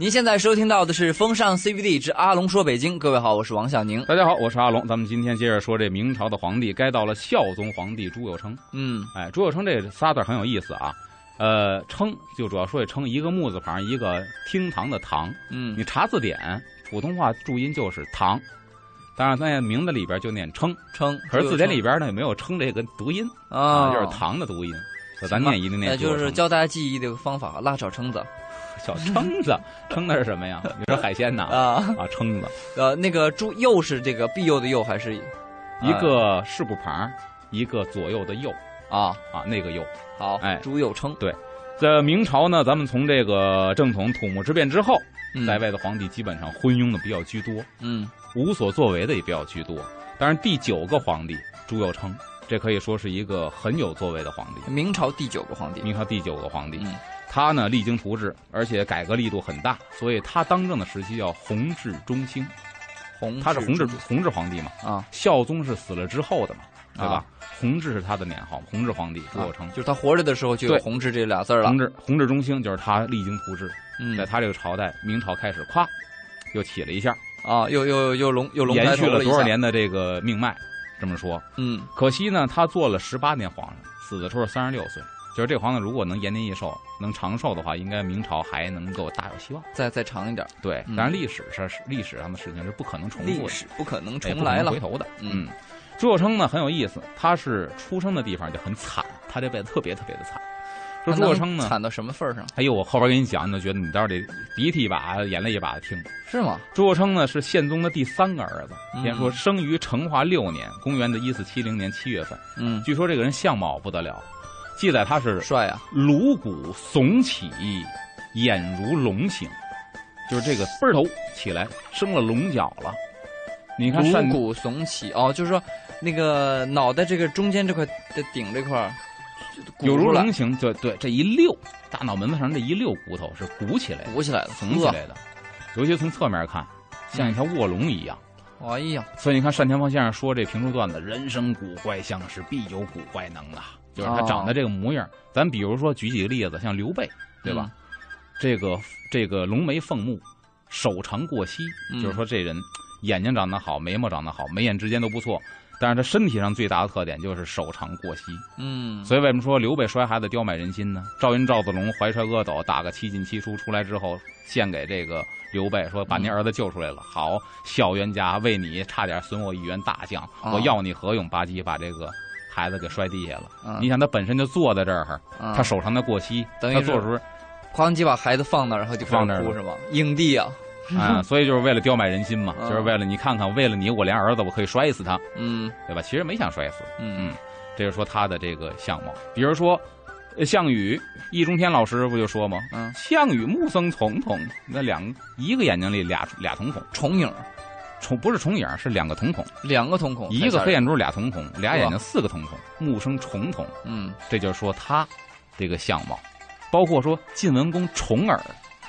您现在收听到的是《风尚 CBD 之阿龙说北京》，各位好，我是王小宁。大家好，我是阿龙。咱们今天接着说这明朝的皇帝，该到了孝宗皇帝朱友称。嗯，哎，朱友称这仨字很有意思啊。呃，称就主要说这称，一个木字旁，一个厅堂的堂。嗯你查字典，普通话注音就是堂，当然在名字里边就念称，称，可是字典里边呢也没有称这个读音啊，就是堂的读音。咱念一定念呃，朱友称。就是教大家记忆的一个方法，拉炒蛏子小蛏子，蛏子是什么呀？你说海鲜呐？啊，啊，蛏子，呃，那个猪右是这个庇佑的佑还是一个士部旁，一个左右的右啊？啊，那个右。好，哎朱佑称，对在明朝呢，咱们从这个正统土木之变之后，嗯在位的皇帝基本上昏庸的比较居多，嗯无所作为的也比较居多。当然，第九个皇帝朱佑称，这可以说是一个很有作为的皇帝，明朝第九个皇帝，明朝第九个皇帝。嗯他呢励精图治，而且改革力度很大，所以他当政的时期叫弘治中兴。弘他是弘治弘治皇帝嘛，啊，孝宗是死了之后的嘛，对吧啊？弘治是他的年号，弘治皇帝朱友称啊。就是他活着的时候就有弘治这俩字儿了弘。治弘治中兴就是他励精图治，嗯在他这个朝代，明朝开始咵又起了一下，啊，又又又龙又龙延续了？多少年的这个命脉。这么说，嗯可惜呢，他做了十八年皇上，死的时候三十六岁。就是这皇子如果能延年益寿，能长寿的话，应该明朝还能够大有希望。再再长一点，对，嗯当然历史上是历史上的事情是不可能重复历的，史不可能重来了回。头的。嗯嗯，朱友称呢很有意思，他是出生的地方就很惨，他这辈子特别特别的惨。说朱友称呢，惨到什么份儿上？哎呦，我后边给你讲，你就觉得你到底鼻涕一把眼泪一把的听。是吗？朱友称呢是宪宗的第三个儿子，嗯先说生于成化六年，公元的一四七零年七月份。嗯，据说这个人相貌不得了，记载他是帅啊！颅骨耸起，眼如龙形，就是这个倍儿头起来生了龙角了。你看单颅骨耸起，哦，就是说那个脑袋这个中间这块的顶这块有如龙形，对对，这一溜大脑门子上这一溜骨头是鼓起来的、鼓起来的，耸起来的，尤其从侧面看，像一条卧龙一样。呵。哎呀，所以你看单田芳先生说这评书段子，人生古怪相是，必有古怪能啊，就是他哦长得这个模样。咱比如说举几个例子，像刘备，对吧？这个这个龙眉凤目，手长过膝，嗯就是说这人眼睛长得好，眉毛长得好，眉眼之间都不错。但是他身体上最大的特点就是手长过膝，嗯，所以为什么说刘备摔孩子刁买人心呢？赵云赵子龙怀揣阿斗，打个七进七出出来之后，献给这个刘备说：“把您儿子救出来了，好，小冤家，为你差点损我一员大将，啊我要你何用？”吧唧把这个孩子给摔地下了。嗯你想他本身就坐在这儿，嗯他手上的过膝，等于他坐的时候哐叽把孩子放那儿，然后就放那儿哭是吗？影帝啊，啊，所以就是为了刁买人心嘛，嗯就是为了你看看，为了你，我连儿子我可以摔死他，嗯对吧？其实没想摔死，嗯嗯，这是说他的这个相貌。比如说，呃项羽，易中天老师不就说吗？嗯，项羽目生重瞳，那两一个眼睛里俩俩瞳孔，重影重不是重影，是两个瞳孔，两个瞳孔，一个黑眼珠俩瞳孔，俩眼睛四个瞳孔，目生重瞳，嗯，这就是说他这个相貌。包括说晋文公重耳，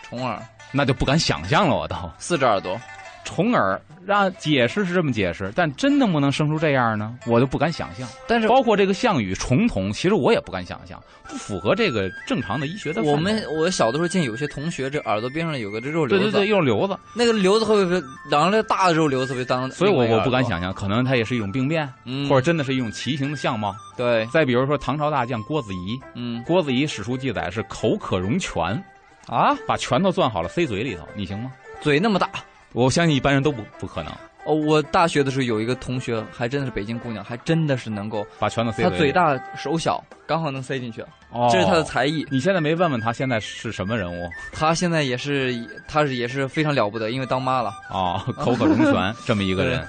重耳那就不敢想象了，我都。四只耳朵，重耳让解释是这么解释，但真能不能生出这样呢？我就不敢想象。但是包括这个项羽重瞳，其实我也不敢想象，不符合这个正常的医学的。我们我小的时候见有些同学这耳朵边上有个这肉瘤子，对对对，肉瘤子，那个瘤子会不会两个大的肉瘤子会当？所以我我不敢，想象，可能它也是一种病变，嗯，或者真的是一种畸形的相貌。对，再比如说唐朝大将郭子仪，嗯郭子仪史书记载是口可容拳，啊，把拳头攥好了塞嘴里头，你行吗？嘴那么大。我相信一般人都不不可能哦，我大学的时候有一个同学，还真的是北京姑娘，还真的是能够，把拳头塞嘴里。她嘴大手小，刚好能塞进去，哦，这是她的才艺。你现在没问问他现在是什么人物她现在也是，她是也是非常了不得，因为当妈了。哦，口可容拳 这么一个人，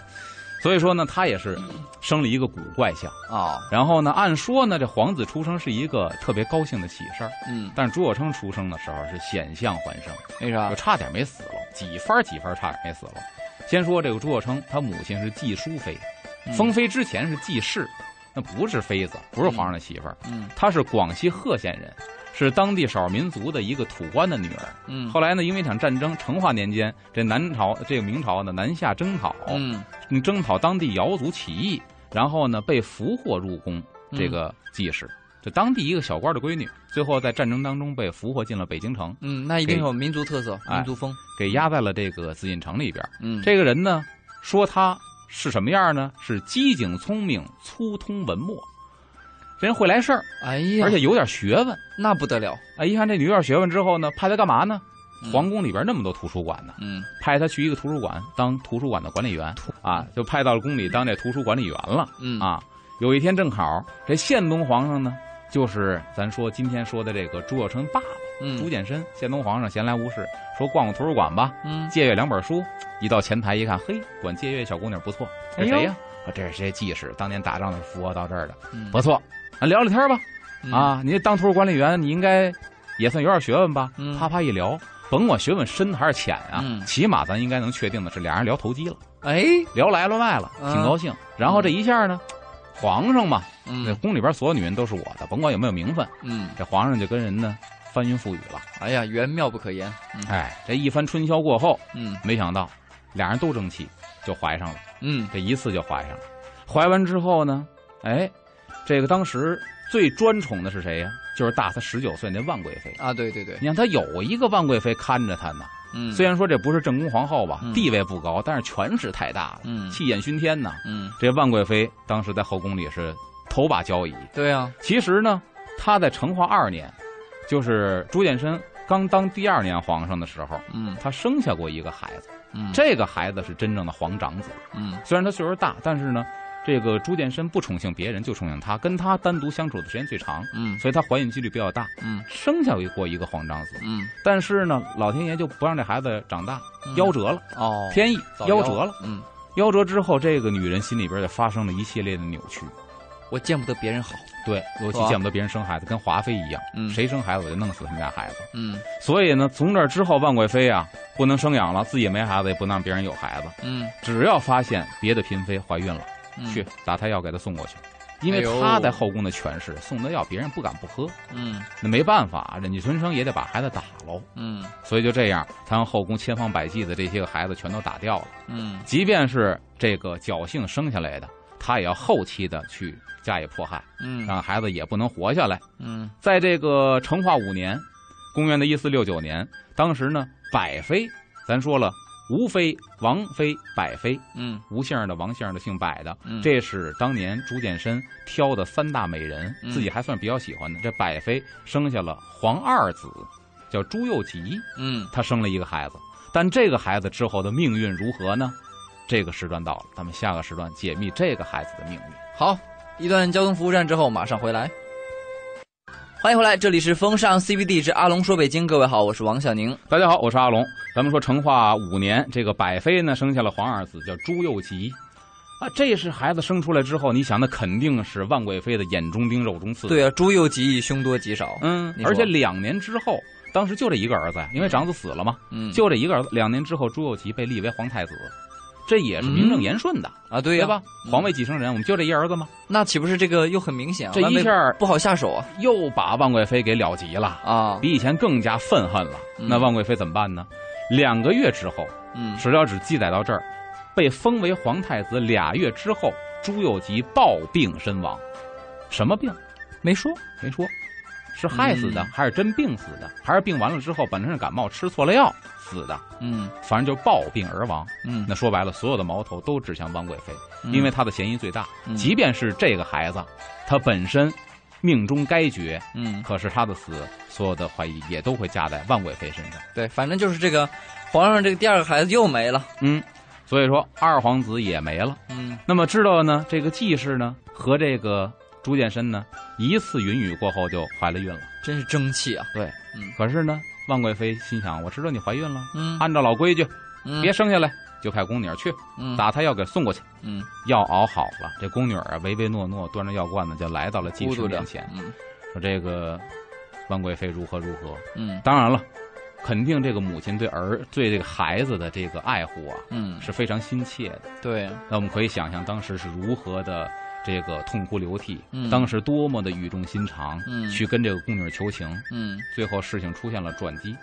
所以说呢，他也是生了一个古怪相。啊，然后呢，按说呢，这皇子出生是一个特别高兴的喜事儿，嗯，但是朱友称出生的时候是险象环生，为啥就？差点没死了，几番几番差点没死了。先说这个朱友称，他母亲是季淑妃，嗯。封妃之前是季氏，那不是妃子，不是皇上的媳妇儿，嗯她是广西贺县人，是当地少数民族的一个土官的女儿。嗯，后来呢，因为一场战争，成化年间，这南朝这个明朝呢南下征讨，嗯。嗯，征讨当地瑶族起义，然后呢被俘获入宫，这个季氏。就当地一个小官的闺女，最后在战争当中被俘获进了北京城，嗯，那一定有民族特色、哎民族风。给压在了这个紫禁城里边。嗯，这个人呢，说他是什么样呢？是机警聪明、粗通文墨，这人会来事儿，哎呀，而且有点学问。那不得了。哎，一看这女有点学问之后呢，派他干嘛呢？嗯皇宫里边那么多图书馆呢，嗯派他去一个图书馆当图书馆的管理员啊，就派到了宫里当这图书管理员了嗯，啊。有一天正好这宪宗皇上呢，就是咱说今天说的这个朱友琛爸爸朱嗯见深，宪宗皇上闲来无事，说逛逛图书馆吧，嗯，借阅两本书。一到前台一看，嘿，管借阅小姑娘不错，这谁呀？啊，这是谁技师？当年打仗的时候俘获到这儿的，嗯不错。啊，聊聊天吧。嗯啊，你当图书管理员，你应该也算有点学问吧？嗯啪啪一聊，甭管学问深还是浅啊，嗯起码咱应该能确定的是，俩人聊投机了，哎，聊来了外了，嗯挺高兴。然后这一下呢，皇上嘛，这嗯宫里边所有女人都是我的，甭管有没有名分，嗯，这皇上就跟人呢翻云覆雨了。哎呀，缘妙不可言。嗯哎，这一番春宵过后，嗯没想到俩人都争气，就怀上了。嗯这一次就怀上了。怀完之后呢，哎，这个当时最专宠的是谁呀？就是大他十九岁那万贵妃。啊，对对对，你看他有一个万贵妃看着他呢，嗯，虽然说这不是正宫皇后吧，嗯。地位不高，但是权势太大了，嗯。气焰熏天呐。嗯，这万贵妃当时在后宫里是头把交椅。对啊，其实呢，她在成化二年，就是朱见深刚当第二年皇上的时候，嗯。她生下过一个孩子，嗯。这个孩子是真正的皇长子。嗯。虽然他岁数大，但是呢，这个朱见深不宠幸别人，就宠幸他，跟他单独相处的时间最长，嗯所以他怀孕几率比较大，嗯生下过一个皇长子。嗯，但是呢，老天爷就不让这孩子长大，嗯夭折了，哦，天意早夭折了。嗯，夭折之后，这个女人心里边就发生了一系列的扭曲。我见不得别人好。对，尤其见不得别人生孩子，跟华妃一样，嗯谁生孩子我就弄死他们家孩子。嗯所以呢，从这之后，万贵妃啊，不能生养了，自己没孩子，也不能让别人有孩子。嗯只要发现别的嫔妃怀孕了，嗯，去打胎药给他送过去，因为他在后宫的权势，送的药别人不敢不喝，嗯。那没办法，忍气吞声也得把孩子打喽。嗯。所以就这样，他让后宫千方百计的这些个孩子全都打掉了，嗯。即便是这个侥幸生下来的，他也要后期的去加以迫害，嗯。让孩子也不能活下来。嗯。在这个成化五年，公元的一四六九年，当时呢，百妃，咱说了，吴妃、王妃、百妃，嗯吴姓儿的、王姓儿的、姓百的，嗯，这是当年朱见深挑的三大美人，嗯自己还算比较喜欢的。这百妃生下了皇二子，叫朱佑吉，嗯他生了一个孩子。但这个孩子之后的命运如何呢？这个时段到了，咱们下个时段解密这个孩子的命运。好，一段交通服务站之后马上回来。欢迎回来，这里是风尚 CBD 之阿龙说北京，各位好，我是王小宁。大家好，我是阿龙。咱们说成化五年，这个百妃呢生下了皇二子，叫朱佑吉。啊，这是孩子生出来之后，你想那肯定是万贵妃的眼中钉、肉中刺。对啊，朱佑吉，凶多吉少。嗯而且两年之后，当时就这一个儿子呀，因为长子死了嘛，嗯，就这一个儿子。两年之后，朱佑吉被立为皇太子，这也是名正言顺的，啊，对呀、对吧？嗯皇位继承人，我们就这一儿子吗，那岂不是这个又很明显啊？这一下不好下手啊又把万贵妃给了急了，啊！比以前更加愤恨了。嗯那万贵妃怎么办呢？两个月之后，嗯史料只记载到这儿，被封为皇太子。俩月之后，朱佑吉暴病身亡。什么病？没说。没说，是害死的，嗯还是真病死的，还是病完了之后本身是感冒吃错了药死的？嗯反正就暴病而亡。嗯，那说白了，所有的矛头都指向万贵妃，嗯因为她的嫌疑最大。嗯即便是这个孩子，他本身命中该绝，嗯可是他的死，所有的怀疑也都会加在万贵妃身上。对，反正就是这个皇上这个第二个孩子又没了。嗯，所以说二皇子也没了。嗯那么知道呢，这个季氏呢和这个朱见深呢，一次云雨过后就怀了孕了。真是争气啊。对，嗯可是呢，万贵妃心想，我知道你怀孕了，嗯，按照老规矩，嗯。别生下来，就派宫女儿去嗯。打胎药给送过去。嗯。药熬好了，这宫女儿啊唯唯诺诺，端着药罐子就来到了季孤独着。氏面前，嗯。说这个万贵妃如何如何。嗯。当然了，肯定这个母亲对儿对这个孩子的这个爱护啊嗯，是非常心切的。对，那我们可以想象当时是如何的这个痛哭流涕，嗯当时多么的语重心长，嗯去跟这个宫女求情。嗯最后事情出现了转机，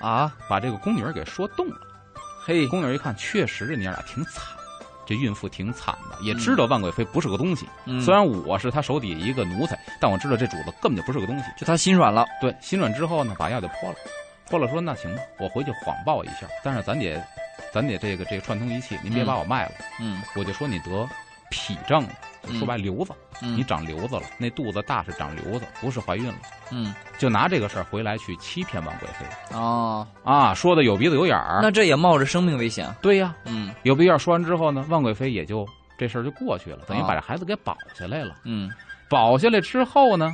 啊，把这个宫女给说动了。嘿，宫女一看，确实这娘俩挺惨，这孕妇挺惨的，也知道万贵妃不是个东西。嗯虽然我是她手底下一个奴才，但我知道这主子根本就不是个东西。就她心软了，对，心软之后呢，把药就泼了，泼了说那行吧，我回去谎报一下，但是咱得，咱得这个这个串通一气，您别把我卖了。嗯我就说你得痞症说白瘤子，嗯你长瘤子了，那肚子大是长瘤子，不是怀孕了。嗯就拿这个事儿回来去欺骗万贵妃哦，啊，说的有鼻子有眼儿。那这也冒着生命危险，对呀，嗯有鼻眼说完之后呢，万贵妃也就这事儿就过去了，等于啊把这孩子给保下来了。嗯，保下来之后呢，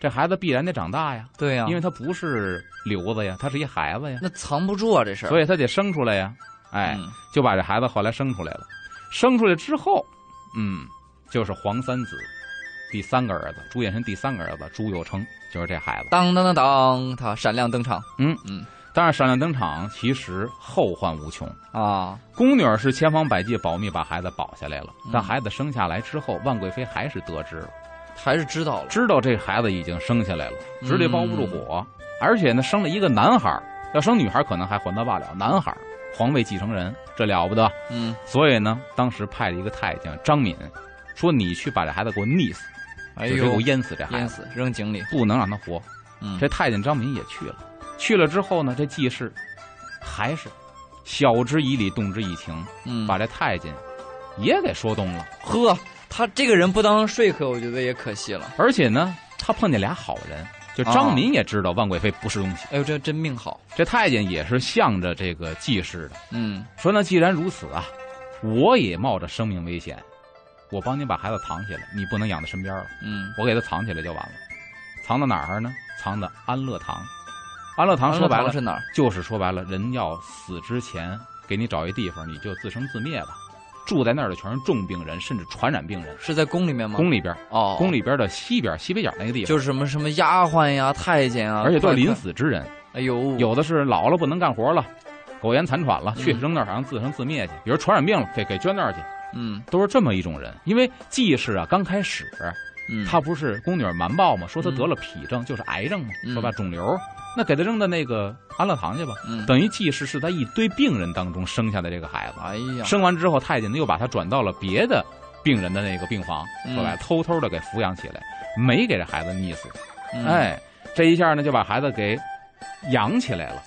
这孩子必然得长大呀，对呀，因为他不是瘤子呀，他是一孩子呀，那藏不住啊这事儿，所以他得生出来呀。哎，嗯就把这孩子后来生出来了。生出来之后，嗯，就是皇三子第三个儿子朱眼神第三个儿子朱佑樘，就是这孩子。当当当当，他闪亮登场，嗯嗯但是闪亮登场，其实后患无穷。啊，宫女儿是千方百计保密把孩子保下来了，嗯但孩子生下来之后，万贵妃还是得知了，还是知道了，知道这孩子已经生下来了，嗯纸里包不住火，而且呢，生了一个男孩要生女孩可能还还得罢了，男孩儿皇位继承人，这了不得。嗯，所以呢，当时派了一个太监张敏，说你去把这孩子给我溺死，哎呦。给我，淹死这孩子。淹子，死扔井里，不能让他活。嗯，这太监张敏也去了，去了之后呢，这季氏还是晓之以理，动之以情，嗯，把这太监也给说动了。呵，他这个人不当说客，我觉得也可惜了。而且呢，他碰见俩好人，就张敏也知道万贵妃不是东西，哎呦，这真命好。这太监也是向着这个季氏的，嗯说那既然如此啊，我也冒着生命危险，我帮你把孩子藏起来，你不能养在身边了，嗯，我给他藏起来就完了。藏到哪儿呢？藏到安乐堂。安乐堂说白了是哪儿？就是说白了，人要死之前给你找一地方，你就自生自灭吧。住在那儿的全是重病人，甚至传染病人。是在宫里面吗？宫里边，哦，宫里边的西边西北角那个地方，就是什么什么丫鬟呀、太监啊，而且都是临。死之人。哎呦，有的是老了不能干活了，苟延残喘了，嗯去扔那儿好像自生自灭去。比如传染病了，给给捐那儿去，嗯都是这么一种人。因为季氏啊，刚开始嗯，他不是宫女瞒报吗？说他得了痞症，就是癌症嘛，嗯说吧肿瘤，那给他扔到那个安乐堂去吧。嗯，等于季氏是在一堆病人当中生下的这个孩子，哎呀，生完之后，太监呢又把他转到了别的病人的那个病房，嗯说白了偷偷的给抚养起来，没给这孩子溺死。嗯，哎，这一下呢就把孩子给养起来了，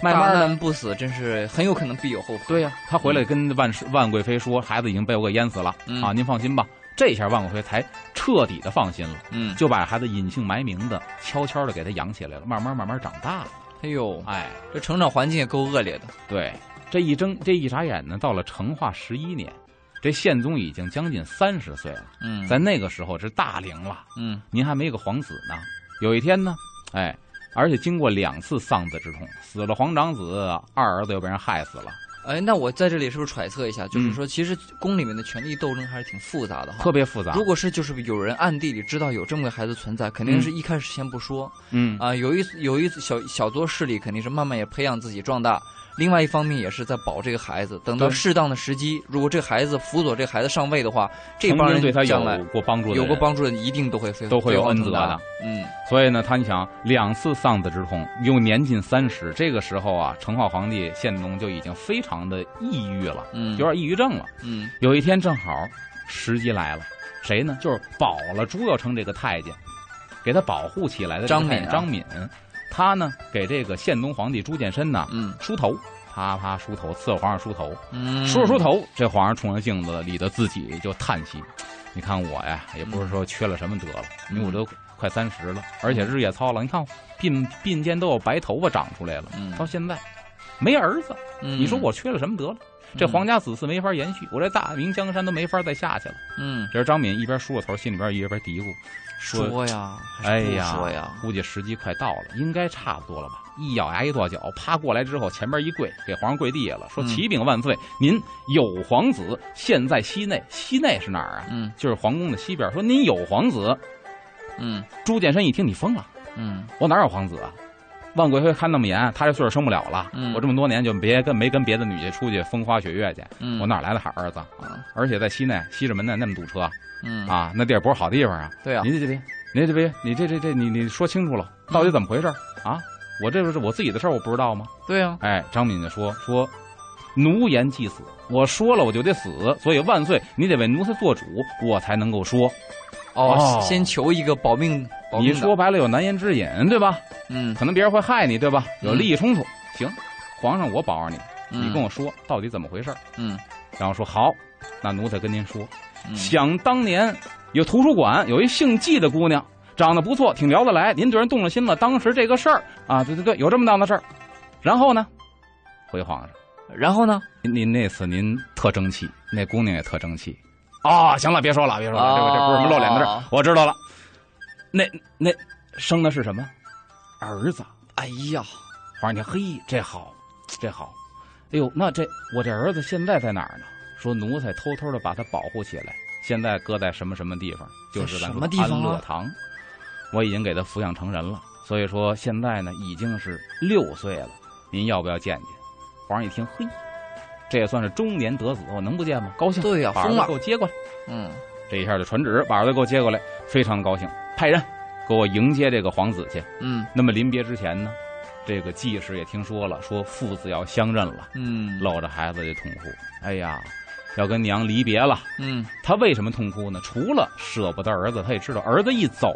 慢大慢不死，真是很有可能必有后福。对呀、他回来跟万世万贵妃说，孩子已经被我给淹死了、嗯啊，您放心吧。这下万贵妃才彻底的放心了，嗯，就把孩子隐姓埋名的、悄悄的给他养起来了，慢慢慢慢长大了。哎呦，哎，这成长环境也够恶劣的。对，这一睁这一眨眼呢，到了成化十一年，这宪宗已经将近三十岁了，嗯，在那个时候是大龄了，嗯您还没个皇子呢。有一天呢，哎，而且经过两次丧子之痛，死了皇长子，二儿子又被人害死了，哎，那我在这里是不是揣测一下，就是嗯说，其实宫里面的权力斗争还是挺复杂的哈。特别复杂。如果是就是有人暗地里知道有这么个孩子存在，肯定是一开始先不说嗯啊、有一有一小小作势力，肯定是慢慢也培养自己壮大。另外一方面也是在保这个孩子，等到适当的时机，如果这孩子辅佐这孩子上位的话，这帮人对他将来有过帮助的，有过帮助的，一定都会都会有恩泽的。嗯。所以呢，他你想两次丧子之痛，又年近三十，这个时候啊，成化皇帝宪宗就已经非常的抑郁了，嗯，有点抑郁症了。嗯。有一天正好时机来了，谁呢？就是保了朱佑成这个太监，给他保护起来的张敏啊。张敏，他呢给这个宪宗皇帝朱见深呢嗯。梳头，啪啪梳头，伺候皇上梳头，嗯，梳着梳头，这皇上冲着镜子里的自己就叹息：“你看我呀，也不是说缺了什么德了，嗯。因为我都快三十了，而且日夜操劳，你看鬓鬓间都有白头发长出来了，嗯。到现在没儿子，嗯。你说我缺了什么德了？这皇家子嗣没法延续，我这大明江山都没法再下去了。”嗯。这是张敏一边梳着头，心里边一边嘀咕说说呀，哎呀说呀，估计时机快到了，应该差不多了吧？一咬牙一跺脚，啪过来之后，前边一跪，给皇上跪地下了，说：“嗯启禀万岁，您有皇子，现在西内，西内是哪儿啊？嗯就是皇宫的西边。说您有皇子。”嗯朱见深一听，你疯了，嗯我哪有皇子啊？万贵妃看那么严，他这岁数生不了了。嗯我这么多年就别跟没跟别的女的出去风花雪月去，嗯，我哪来的好儿子？啊而且在西内西直门那那么堵车嗯，啊，那地儿不是好地方啊。对啊，您这这这，您这别，你这这这，你你说清楚了，到底怎么回事啊？我这不是我自己的事儿，我不知道吗？对啊，哎，张敏就说说，奴言即死，我说了我就得死，所以万岁，你得为奴才做主，我才能够说。哦，哦先求一个保命，你说，白了有难言之隐，对吧？嗯可能别人会害你，对吧？有嗯利益冲突，行，皇上我保着你，嗯，你跟我说到底怎么回事儿嗯，然后说好，那奴才跟您说，嗯，想当年有图书馆有一姓季的姑娘，长得不错，挺聊得来，您居然动了心了。当时这个事儿啊，对对对，有这么档子事儿。然后呢，回皇上，然后呢？您您那次您特争气，那姑娘也特争气。啊、行了，别说了，别说了，这个这不是什么露脸的事儿哦，我知道了。那那生的是什么？儿子。哎呀，皇上一听，嘿，这好，这好。哎呦，那这我这儿子现在在哪儿呢？说奴才偷偷的把他保护起来，现在搁在什么什么地方？就是咱安乐堂。我已经给他抚养成人了，所以说现在呢已经是六岁了。您要不要见见？皇上一听，嘿，这也算是中年得子，我能不见吗？高兴。对呀把儿子疯了给我接过来。嗯这一下就传旨，把儿子给我接过来，非常高兴，派人给我迎接这个皇子去。嗯那么临别之前呢，这个季氏也听说了，说父子要相认了，嗯搂着孩子就痛哭。哎呀，要跟娘离别了。嗯他为什么痛哭呢？除了舍不得儿子，他也知道儿子一走，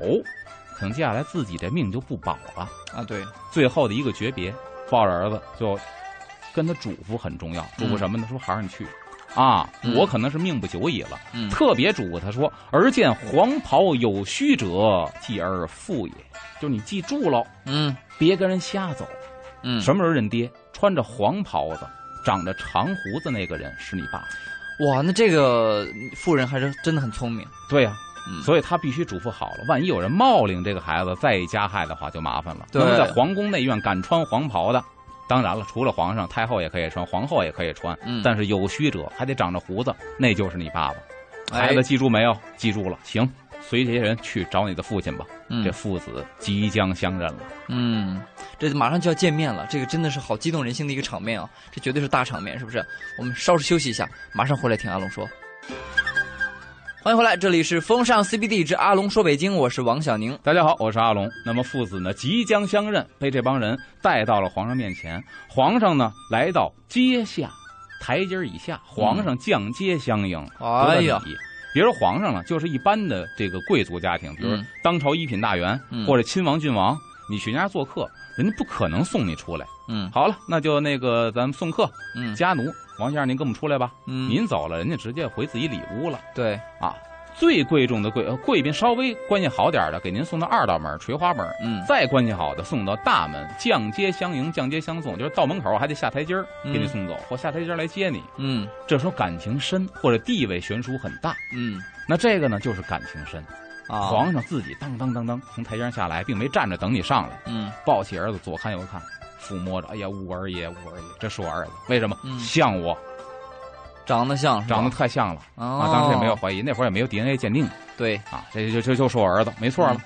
可能接下来自己这命就不保了。啊，对，最后的一个诀别，抱着儿子就跟他嘱咐很重要，嘱咐什么呢？说孩儿你去。啊，嗯我可能是命不久矣了，嗯特别嘱咐他说：“而见黄袍有虚者，继而复也。”就是你记住喽，嗯别跟人瞎走。嗯，什么时候认爹？穿着黄袍子、长着长胡子那个人是你爸爸。哇，那这个妇人还是真的很聪明，对呀、嗯，所以他必须嘱咐好了。万一有人冒领这个孩子再加害的话，就麻烦了。对那么在皇宫内院敢穿黄袍的，当然了，除了皇上，太后也可以穿，皇后也可以穿。嗯但是有虚者还得长着胡子，那就是你爸爸。哎孩子记住没有？记住了。行，随这些人去找你的父亲吧。嗯这父子即将相认了。嗯，这马上就要见面了，这个真的是好激动人心的一个场面啊！这绝对是大场面，是不是？我们稍事休息一下，马上回来听阿龙说。欢迎回来，这里是风尚 CBD 之阿龙说北京，我是王小宁。大家好，我是阿龙。那么父子呢即将相认，被这帮人带到了皇上面前。皇上呢来到阶下台阶以下，皇上降阶相迎。哎呀别说皇上了，就是一般的这个贵族家庭，比如嗯当朝一品大员、嗯或者亲王、郡王，你去人家做客，人家不可能送你出来。嗯好了，那就那个咱们送客，嗯家奴王先生，您跟我们出来吧。嗯，您走了，人家直接回自己里屋了。对，啊，最贵重的贵呃贵宾稍微关系好点的，给您送到二道门垂花门；嗯再关系好的送到大门，降阶相迎，降阶相送，就是到门口还得下台阶儿给你嗯送走，或下台阶来接你。嗯这时候感情深或者地位悬殊很大，嗯那这个呢就是感情深。啊，皇上自己当当当当从台阶上下来，并没站着等你上来，嗯抱起儿子左看右看，抚摸着，哎呀，五儿爷，五儿爷，这是我儿子，为什么？嗯像我，长得像长得太像了啊啊！当时也没有怀疑，那会儿也没有 DNA 鉴定。对，啊，这就就就是我儿子，没错了。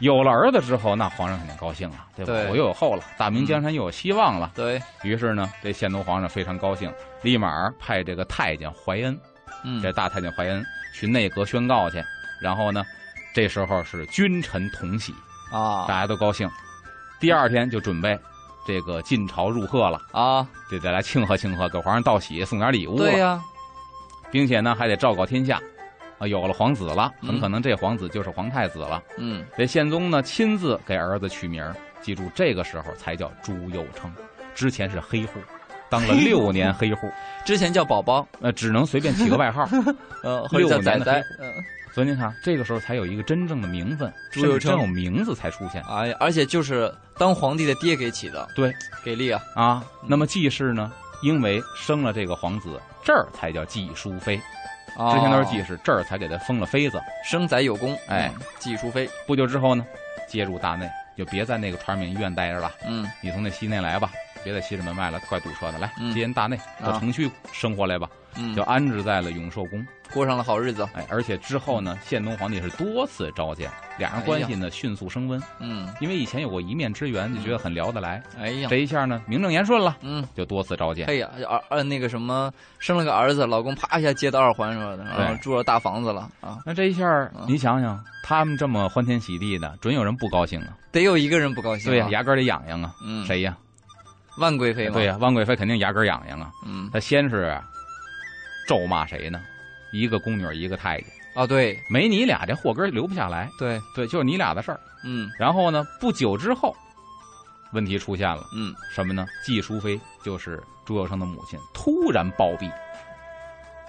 有了儿子之后，那皇上肯定高兴啊，对吧？对我又有后了，大明江山又有希望了。对，于是呢，这宪宗皇上非常高兴，立马派这个太监怀恩，嗯这大太监怀恩去内阁宣告去。然后呢，这时候是君臣同喜啊，大啊家都高兴。第二天就准备这个进朝入贺了，啊，就得来庆贺庆贺，给皇上道喜，送点礼物了。对呀，并且呢，还得昭告天下，啊，有了皇子了，很嗯可能这皇子就是皇太子了。嗯这宪宗呢亲自给儿子取名，记住这个时候才叫朱佑称，之前是黑户，当了六年黑户，之前叫宝宝，呃，只能随便起个外号。呃，或者叫六仔仔年的黑，嗯，所以您看，这个时候才有一个真正的名分，朱佑称甚至真有名字才出现哎呀，而且就是当皇帝的爹给起的，对，给力啊，啊。那么季氏呢，因为生了这个皇子，这儿才叫季淑妃，之之前都是季氏，这儿才给他封了妃子。生仔有功，哎嗯，季淑妃，不久之后呢，接入大内，就别在那个传染病医院待着了。嗯你从那西内来吧，别在西直门外了，怪堵车的。来嗯接人大内，到啊城区生活来吧，嗯就，安置在了永寿宫。过上了好日子，哎，而且之后呢，宪宗皇帝是多次召见，俩人关系呢迅速升温。嗯，因为以前有过一面之缘，就觉得很聊得来。哎呀这，一下呢，名正言顺了，嗯。就多次召见。哎呀，儿儿那个什么，生了个儿子，老公啪一下接到二环什么的，然后住了大房子了啊，那这一下嗯，你想想，他们这么欢天喜地的，准有人不高兴啊。得有一个人不高兴、啊。对呀，牙根得痒痒啊。嗯，谁呀？万贵妃嘛，对呀、万贵妃肯定牙根痒痒啊。嗯，她先是咒骂谁呢？一个宫女，一个太监，啊，对没你俩这祸根留不下来。对，对，就是你俩的事儿。嗯然后呢，不久之后，问题出现了，嗯，什么呢？纪淑妃就是朱佑生的母亲，突然暴毙，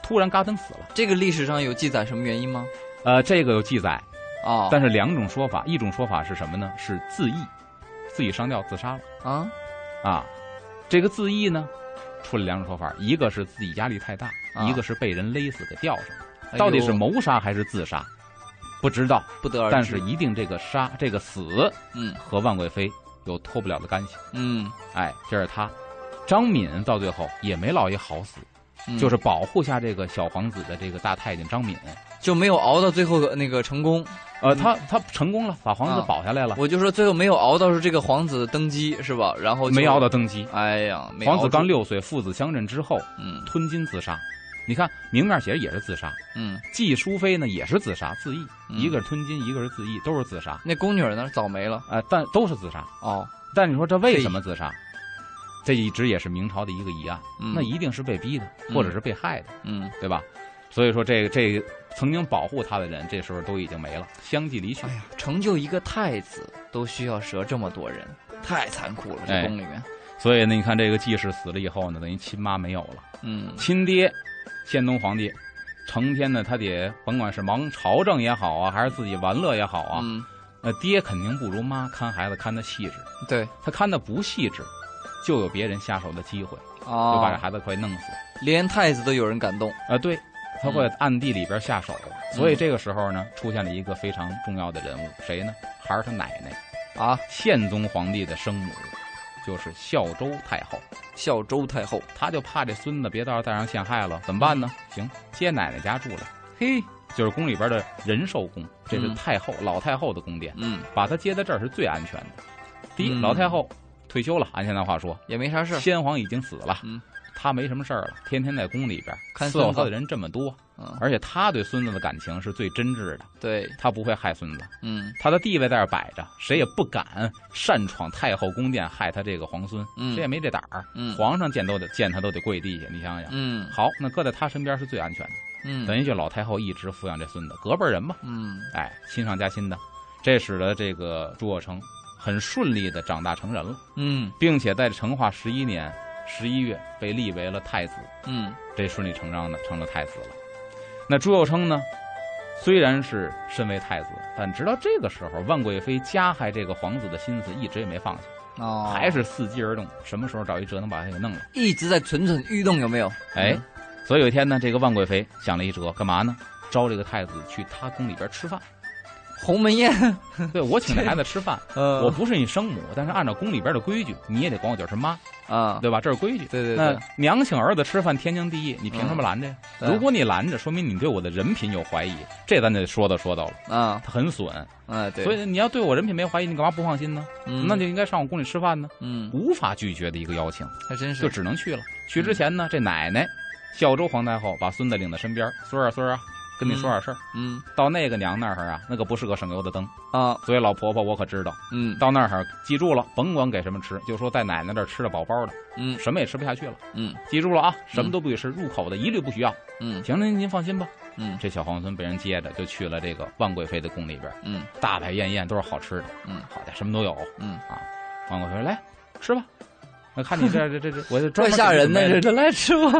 突然嘎噔死了。这个历史上有记载什么原因吗？呃，这个有记载，哦，但是两种说法，一种说法是什么呢？是自缢，自己上吊自杀了啊，啊。这个自缢呢，出了两种说法，一个是自己压力太大，啊一个是被人勒死给吊上。到底是谋杀还是自杀，不知道。不得而知，但是一定这个杀这个死嗯和万贵妃有脱不了的干系。嗯，哎，这是他。张敏到最后也没落一好死，嗯就是保护下这个小皇子的这个大太监张敏。就没有熬到最后的那个成功。呃，他他成功了，把皇子啊保下来了，我就说最后没有熬到是这个皇子登基是吧？然后没熬到。登基。哎呀，没皇子刚六岁，父子相认之后嗯吞金自杀。你看明面写着也是自杀，嗯，纪淑妃呢也是自杀自缢，嗯一个是吞金，一个是自缢，都是自杀。那宫女呢？早没了呃，但都是自杀。哦。但你说这为什么自杀？这一直也是明朝的一个疑案，嗯那一定是被逼的，嗯或者是被害的，嗯，对吧？所以说这个这个曾经保护他的人，这时候都已经没了，相继离去哎。呀，成就一个太子都需要折这么多人，太残酷了。这哎宫里面，所以呢，你看这个季氏死了以后呢，等于亲妈没有了，嗯亲爹宪宗皇帝成天呢，他得甭管是忙朝政也好啊，还是自己玩乐也好啊，嗯，那爹肯定不如妈看孩子看的细致，对他看的不细致，就有别人下手的机会，就啊，把这孩子快弄死。连太子都有人敢动。啊，对，他会嗯暗地里边下手，所以这个时候呢，出现了一个非常重要的人物，谁呢？还是他奶奶，啊，宪宗皇帝的生母，就是孝周太后。孝周太后，他就怕这孙子别到时候再让陷害了，怎么办呢？行，接奶奶家住来，嘿，就是宫里边的仁寿宫，这是嗯太后、老太后的宫殿，嗯，把她接在这儿是最安全的。第一，嗯老太后退休了，按现在话说，也没啥事儿。先皇已经死了，嗯他没什么事儿了，天天在宫里边看伺候他的人这么多，嗯，而且他对孙子的感情是最真挚的，对，他不会害孙子，嗯。他的地位在这摆着，谁也不敢擅闯太后宫殿害他这个皇孙，嗯。谁也没这胆儿。嗯。皇上见都得见他都得跪地下，你想想。嗯。好，那搁在他身边是最安全的，嗯，等于就老太后一直抚养这孙子，隔辈儿人嘛，嗯。哎，亲上加亲的，这使得这个朱若成很顺利的长大成人了，嗯。并且在成化十一年十一月被立为了太子，嗯这顺理成章的成了太子了。那朱佑樘呢，虽然是身为太子，但直到这个时候，万贵妃加害这个皇子的心思一直也没放下，哦，还是伺机而动，什么时候找一辙能把他给弄了？一直在蠢蠢欲动，有没有？哎嗯，所以有一天呢，这个万贵妃想了一辙，干嘛呢？招这个太子去他宫里边吃饭。鸿门宴，对我请 这孩子吃饭，呃我不是你生母，但是按照宫里边的规矩，你也得管我叫是妈，啊，对吧？这是规矩。对对那对，娘请儿子吃饭天经地义，你凭什么拦着呀？对如果你拦着，说明你对我的人品有怀疑，这咱得说道说道了。啊，他很损，哎对，所以你要对我人品没怀疑，你干嘛不放心呢？嗯那就应该上我宫里吃饭呢。嗯，无法拒绝的一个邀请，还真是就只能去了。去之前呢，这奶奶孝周皇太后把孙子领到身边，孙儿啊孙儿啊，跟你说点事儿。嗯到那个娘那儿啊，那可不是个省油的灯。啊所以老婆婆我可知道，嗯到那儿记住了，甭管给什么吃，就说在奶奶这儿吃的饱饱的，嗯什么也吃不下去了。嗯记住了啊，什么都不许吃，入口的一律不需要。嗯行，您您放心吧。嗯这小黄孙被人接着就去了这个万贵妃的宫里边，嗯大摆宴宴都是好吃的，嗯好的，什么都有。嗯啊，万贵妃说来吃吧，那看你这 这这这，我就专怪吓人的，这这来吃吧，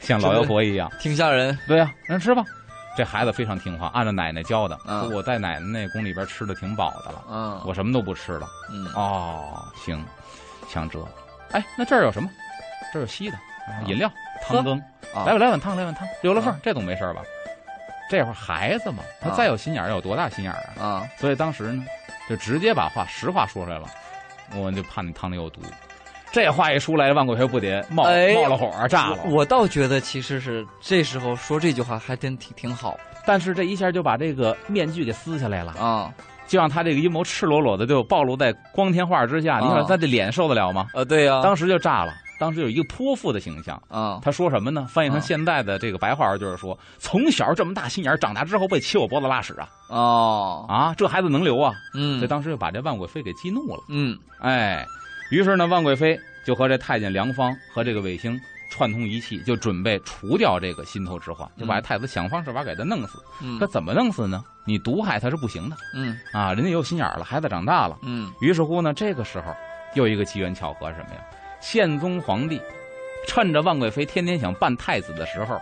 像老妖婆一样。挺吓人。对呀、那吃吧。这孩子非常听话，按照奶奶教的。嗯说我在奶奶那宫里边吃的挺饱的了，嗯，我什么都不吃了。嗯哦，行，想辙。哎，那这儿有什么？这儿有稀的，啊饮料、汤羹，啊来吧，来碗汤，来碗汤，留了缝这总没事儿吧？这会儿孩子嘛，他啊再有心眼儿，有多大心眼儿啊？啊所以当时呢，就直接把话实话说出来了，我就怕你汤里有毒。这话一出来，万贵妃不得冒、哎冒了火炸了？我我倒觉得其实是这时候说这句话还真挺挺好但是这一下就把这个面具给撕下来了，啊就让他这个阴谋赤裸裸的就暴露在光天化日之下。你说啊他这脸受得了吗？呃对呀当时就炸了。当时有一个泼妇的形象，啊他说什么呢？翻译成啊现在的这个白话就是说，从小这么大心眼，长大之后被骑我脖子拉屎啊！哦啊，这孩子能留啊！嗯所以当时就把这万贵妃给激怒了。嗯哎，于是呢，万贵妃就和这太监梁方和这个卫星串通一气，就准备除掉这个心头之患，就把嗯太子想方设法给他弄死。嗯可怎么弄死呢？你毒害他是不行的嗯啊，人家有心眼儿了，孩子长大了。嗯于是乎呢，这个时候又一个机缘巧合什么呀？宪宗皇帝趁着万贵妃天天想办太子的时候，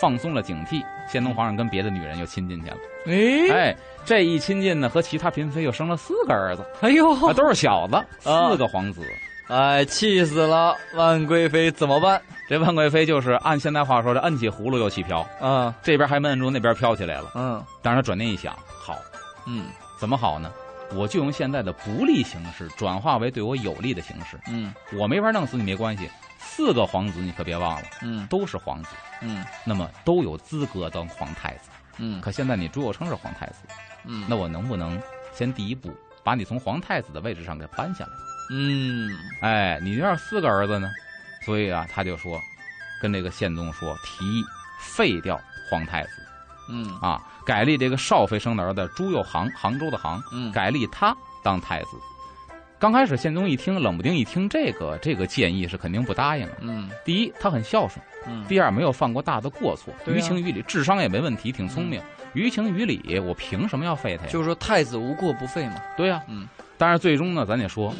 放松了警惕，宪宗皇上跟别的女人又亲近去了。哎哎，这一亲近呢，和其他嫔妃又生了四个儿子，哎呦啊，都是小子，四个皇子。哎气死了！万贵妃怎么办？这万贵妃就是按现在话说，的摁起葫芦又起瓢，嗯这边还没摁住，那边飘起来了。嗯但是他转念一想，好，嗯怎么好呢？我就用现在的不利形势转化为对我有利的形式。嗯我没法弄死你没关系，四个皇子你可别忘了，嗯都是皇子，嗯那么都有资格当皇太子。嗯可现在你朱佑称是皇太子，嗯那我能不能先第一步把你从皇太子的位置上给搬下来？嗯哎，你要是四个儿子呢，所以啊，他就说，跟这个宪宗说，提议废掉皇太子嗯啊，改立这个少妃生的儿子朱佑樘，杭州的杭，嗯改立他当太子。刚开始宪宗一听，冷不丁一听这个这个建议是肯定不答应了。嗯第一，他很孝顺；嗯第二，没有犯过大的过错，于情于理，智商也没问题，挺聪明。于情于理，我凭什么要废他呀？就是说太子无过不废嘛。对呀、嗯但是最终呢，咱得说，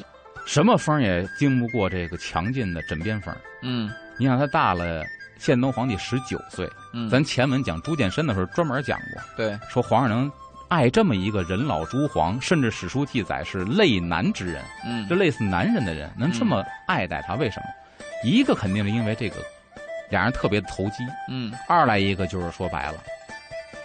什么风也经不过这个强劲的枕边风。嗯你想他大了，宪宗皇帝十九岁，嗯咱前文讲朱见深的时候专门讲过，对说皇上能爱这么一个人老珠黄，甚至史书记载是类男之人，嗯。就类似男人的人，能这么爱戴他，为什么？一个肯定是因为这个俩人特别的投机，嗯。二来一个就是说白了，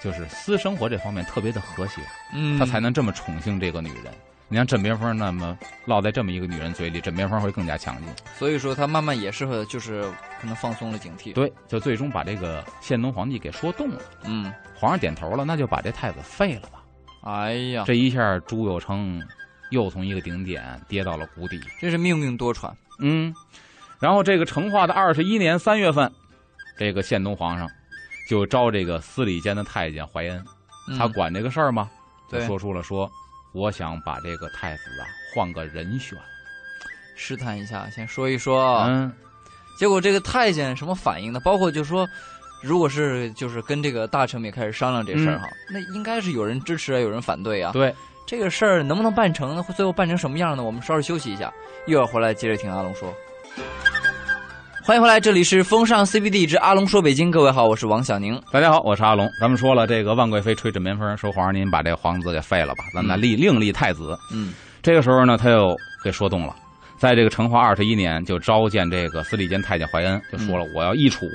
就是私生活这方面特别的和谐，嗯。他才能这么宠幸这个女人。你像枕边风那么落在这么一个女人嘴里，枕边风会更加强劲。所以说他慢慢也是会就是可能放松了警惕。对，就最终把这个宪宗皇帝给说动了。嗯皇上点头了，那就把这太子废了吧。哎呀，这一下，朱佑称又从一个顶点跌到了谷底。这是命运多舛。嗯，然后这个成化的二十一年三月份，这个宪宗皇上就招这个司礼监的太监怀恩，嗯他管这个事儿吗？就对说出了说，我想把这个太子啊换个人选。试探一下，先说一说啊。嗯，结果这个太监什么反应呢？包括就说，如果是就是跟这个大臣们也开始商量这事儿哈，那应该是有人支持啊，有人反对啊。对，这个事儿能不能办成呢？最后办成什么样呢？我们稍事休息一下，一会儿回来接着听阿龙说。欢迎回来，这里是风尚 CBD 之阿龙说北京，各位好，我是王小宁。大家好，我是阿龙。咱们说了，这个万贵妃吹枕边风，说皇上您把这皇子给废了吧，咱们再立另立太子。嗯这个时候呢，他又给说动了，在这个成化二十一年，就召见这个司礼监太监怀恩，就说了我要议处。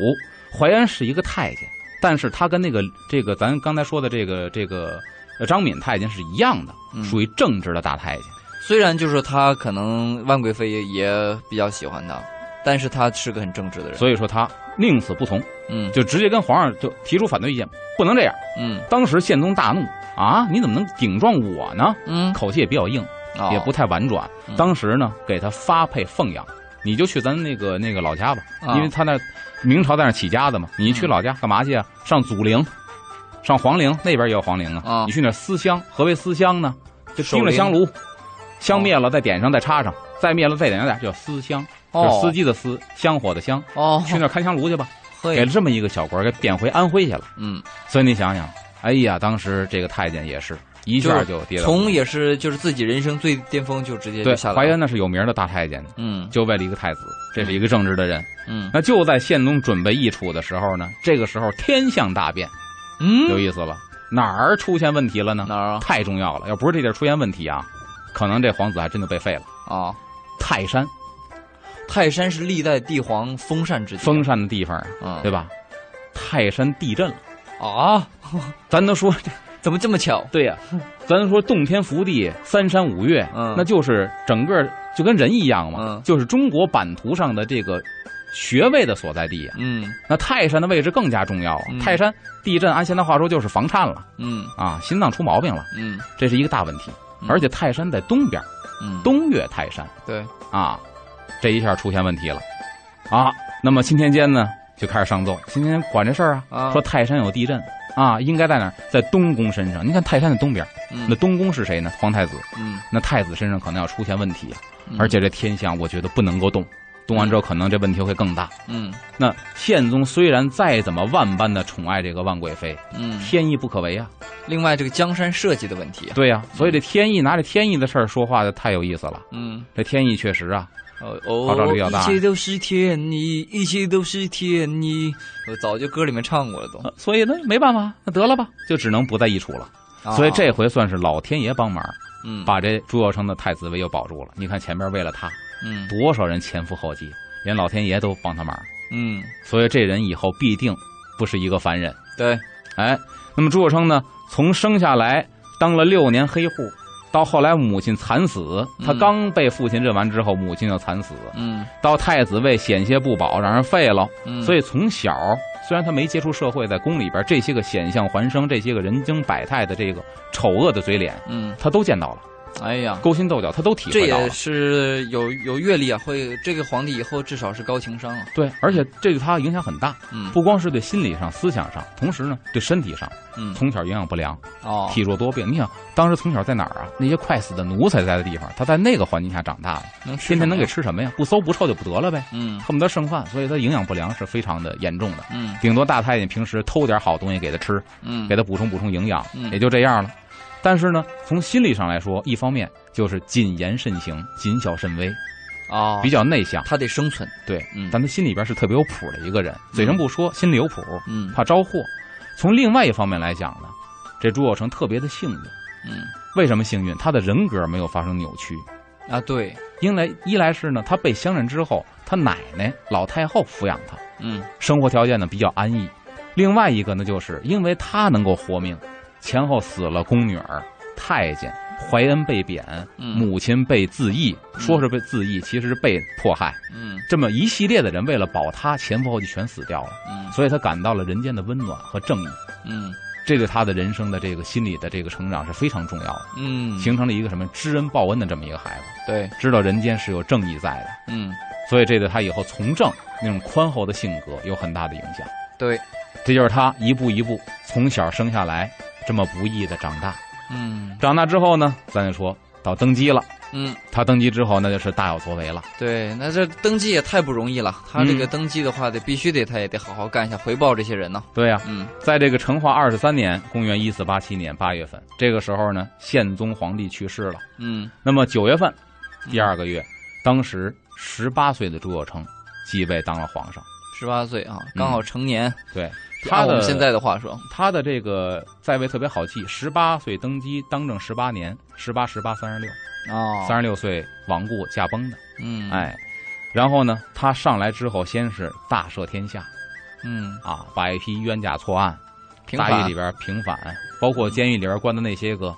怀恩是一个太监，但是他跟那个这个咱刚才说的这个这个呃张敏太监是一样的，嗯属于正直的大太监。虽然就是他可能万贵妃也也比较喜欢他，但是他是个很正直的人。所以说他宁死不从，嗯就直接跟皇上就提出反对意见，不能这样。嗯当时宪宗大怒啊，你怎么能顶撞我呢？嗯，口气也比较硬，哦也不太婉转。嗯当时呢，给他发配凤阳，你就去咱那个那个老家吧，啊因为他那明朝在那起家的嘛。你去嗯老家干嘛去啊？上祖陵，上皇陵，那边也有皇陵啊。啊你去那思乡，何为思乡呢？就盯着香炉，香灭了再点上，再插上，再灭了再点上点，叫思乡，就司机的司，香火的香。哦，去那儿看香炉去吧，给了这么一个小官，给贬回安徽去了。嗯，所以你想想，哎呀，当时这个太监也是一下就跌到从也是就是自己人生最巅峰就直接对就下来了。怀恩那是有名的大太监，嗯就为了一个太子，这是一个正直的人。嗯那就在宪宗准备易处的时候呢，这个时候天象大变，嗯，有意思了，哪儿出现问题了呢？哪儿啊？太重要了，要不是这地儿出现问题啊，可能这皇子还真就被废了。啊，泰山，泰山是历代帝皇封禅之地，封禅的地方啊，嗯对吧？泰山地震了，啊，咱都说怎么这么巧？对呀、咱说洞天福地，三山五岳，嗯那就是整个就跟人一样嘛，嗯就是中国版图上的这个穴位的所在地呀、嗯那泰山的位置更加重要啊！嗯泰山地震，按现在话说就是房颤了嗯啊，心脏出毛病了，嗯这是一个大问题。嗯而且泰山在东边，嗯，东岳泰山对，啊，这一下出现问题了啊。那么钦天监呢就开始上奏，钦天监管这事儿啊，啊说泰山有地震啊，应该在哪儿？在东宫身上。你看泰山的东边，嗯那东宫是谁呢？皇太子。嗯，那太子身上可能要出现问题而且这天象我觉得不能够动。动完之后可能这问题会更大。嗯那宪宗虽然再怎么万般的宠爱这个万贵妃，嗯。天意不可违啊。另外，这个江山社稷的问题，对呀、所以这天意拿着天意的事儿说话的太有意思了。嗯，这天意确实啊，哦号召力比较哦，大一切都是天意，一切都是天意。我早就歌里面唱过了都。呃所以呢没办法，那得了吧，就只能不在一处了。所以这回算是老天爷帮忙，啊嗯把这朱佑生的太子位又保住了。你看前面为了他，嗯多少人前赴后继，连老天爷都帮他忙，嗯所以这人以后必定不是一个凡人。对哎，那么朱佑生呢，从生下来当了六年黑户，到后来母亲惨死，他嗯刚被父亲认完之后，母亲就惨死，嗯。到太子位险些不保，让人废了。嗯，所以从小虽然他没接触社会，在宫里边这些个险象环生、这些个人精百态的这个丑恶的嘴脸，嗯，他都见到了，哎呀，勾心斗角他都体这会到了也。是有有阅历啊，会这个皇帝以后至少是高情商啊。对，而且这对他影响很大，嗯不光是对心理上、思想上，同时呢，对身体上，嗯从小营养不良，哦体弱多病。你想，当时从小在哪儿啊？那些快死的奴才在的地方，他在那个环境下长大的，能吃天天能给吃什么呀？不馊不臭就不得了呗，嗯恨不得剩饭，所以他营养不良是非常的严重的。嗯顶多大太监平时偷点好东西给他吃，嗯给他补充补充营养，嗯也就这样了。但是呢，从心理上来说，一方面就是谨言慎行、谨小慎微，哦，比较内向。他得生存。对，嗯但他心里边是特别有谱的一个人，嘴上不说，心里有谱，嗯怕招祸。从另外一方面来讲呢，这朱有成特别的幸运。嗯为什么幸运？他的人格没有发生扭曲。啊对，因为一来是呢，他被相认之后，他奶奶老太后抚养他，嗯生活条件呢比较安逸。另外一个呢，就是因为他能够活命，前后死了宫女儿、太监，怀恩被贬，嗯。母亲被自缢，说是被自缢，其实是被迫害。嗯。这么一系列的人，为了保他，前赴后继全死掉了，嗯。所以他感到了人间的温暖和正义。嗯。这对他的人生的这个心理的这个成长是非常重要的，嗯，形成了一个什么知恩报恩的这么一个孩子，对，知道人间是有正义在的。嗯。所以这对他以后从政那种宽厚的性格有很大的影响。对，这就是他一步一步从小生下来这么不易的长大。嗯长大之后呢，咱就说到登基了。嗯他登基之后，那就是大有作为了。对，那这登基也太不容易了。他这个嗯登基的话，得必须得他也得好好干一下，回报这些人呢。对呀、嗯在这个成化二十三年，公元一四八七年八月份，这个时候呢，宪宗皇帝去世了。嗯那么九月份，第二个月，当时十八岁的朱佑樘继位当了皇上。十八岁啊，刚好成年。对，按他的我们现在的话说，他的这个在位特别好记，十八岁登基，当政十八年，十八十八三十六，哦，三十六岁亡故驾崩的。嗯，，哎，然后呢，他上来之后，先是大赦天下嗯，啊，把一批冤假错案大狱里，边平反，包括监狱里边关的那些个，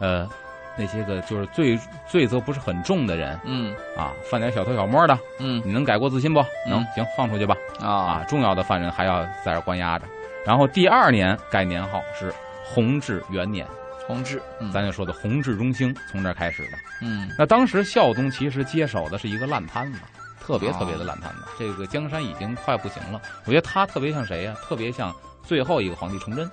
呃，那些个就是罪罪责不是很重的人嗯啊，犯点小偷小摸的，嗯你能改过自新不？能嗯，行，放出去吧。啊啊，重要的犯人还要在这关押着。然后第二年改年号是弘治元年，弘治，嗯咱就说的弘治中兴从这儿开始的。嗯那当时孝宗其实接手的是一个烂摊子，特别哦特别的烂摊子。这个江山已经快不行了。我觉得他特别像谁呀、特别像最后一个皇帝崇祯。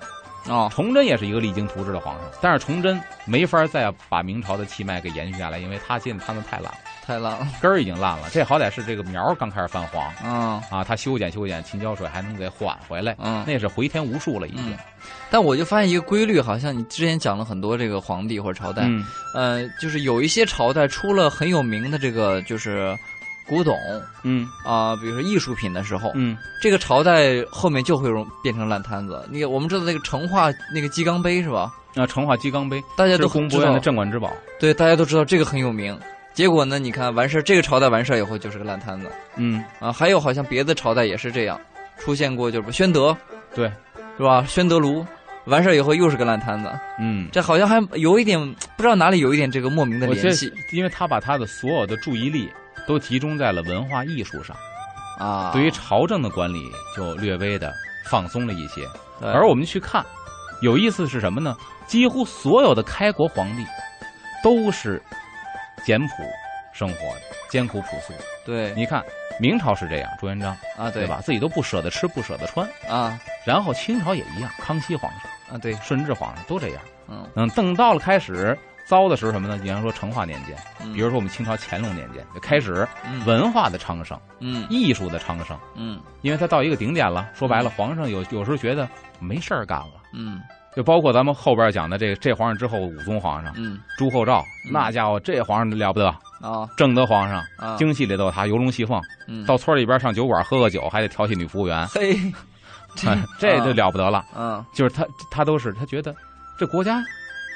哦，崇祯也是一个励精图治的皇上，但是崇祯没法再把明朝的气脉给延续下来，因为他建的摊子太烂了，太烂了，根儿已经烂了。这好歹是这个苗儿刚开始泛黄嗯啊，他修剪修剪，勤浇水还能给缓回来，嗯。那是回天无术了已经嗯。但我就发现一个规律，好像你之前讲了很多这个皇帝或者朝代，嗯呃，就是有一些朝代出了很有名的这个就是古董嗯啊、比如说艺术品的时候，嗯这个朝代后面就会容变成烂摊子。那个我们知道那个成化那个鸡缸杯是吧？啊成化鸡缸杯大家都是工知道部院的，镇馆之宝。对，大家都知道这个很有名。结果呢，你看完事儿，这个朝代完事儿以后就是个烂摊子嗯，啊。还有好像别的朝代也是这样，出现过就是宣德对，是吧？宣德炉完事儿以后又是个烂摊子，嗯，这好像还有一点不知道哪里有一点这个莫名的联系，因为他把他的所有的注意力都集中在了文化艺术上，啊。对于朝政的管理就略微的放松了一些。而我们去看，有意思是什么呢？几乎所有的开国皇帝都是简朴生活的，艰苦朴素。对你看明朝是这样，朱元璋啊对对吧？自己都不舍得吃，不舍得穿。啊然后清朝也一样，康熙皇上、啊对顺治皇上都这样。嗯嗯，等到了开始糟的是什么呢？你像说成化年间，嗯。比如说我们清朝乾隆年间就开始嗯。文化的昌盛，嗯。艺术的昌盛，嗯。因为他到一个顶点了。说白了，皇上有有时候觉得没事儿干了。嗯。就包括咱们后边讲的这个这皇上之后，武宗皇上嗯。朱厚照，嗯。那家伙这皇上了不得，啊正德皇上啊。京戏里头有他游龙戏凤，嗯。到村里边上酒馆喝个酒，还得调戏女服务员，嘿。哎这就了不得了。嗯就是他他都是他觉得这国家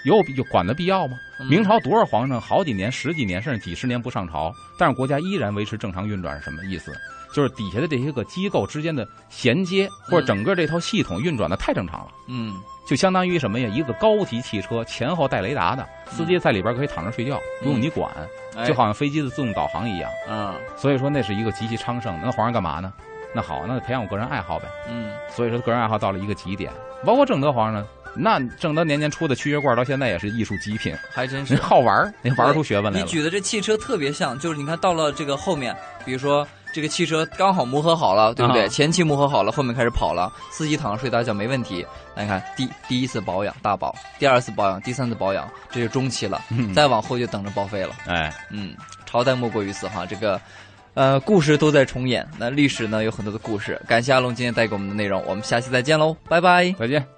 有有管的必要吗？嗯明朝多少皇上好几年、十几年甚至几十年不上朝，但是国家依然维持正常运转是什么意思？就是底下的这些个机构之间的衔接，或者整个这套系统运转的太正常了。嗯就相当于什么呀？一个高级汽车前后带雷达的，司机在里边可以躺着睡觉，不用你管，哎就好像飞机的自动导航一样。嗯所以说那是一个极其昌盛的。那皇上干嘛呢？那好，那培养我个人爱好呗。嗯所以说个人爱好到了一个极点。包括正德皇上，那正德年年出的曲月罐到现在也是艺术极品，还真是。好玩儿，人玩出学问来你。举的这汽车特别像，就是你看到了这个后面，比如说这个汽车刚好磨合好了，对不对？啊前期磨合好了，后面开始跑了，司机躺着睡大觉没问题。那你看第第一次保养大保，第二次保养，第三次保养，这就中期了，嗯再往后就等着报废了。哎，嗯，朝代莫过于此哈，这个。呃，故事都在重演。那历史呢，有很多的故事。感谢阿龙今天带给我们的内容，我们下期再见喽，拜拜。再见。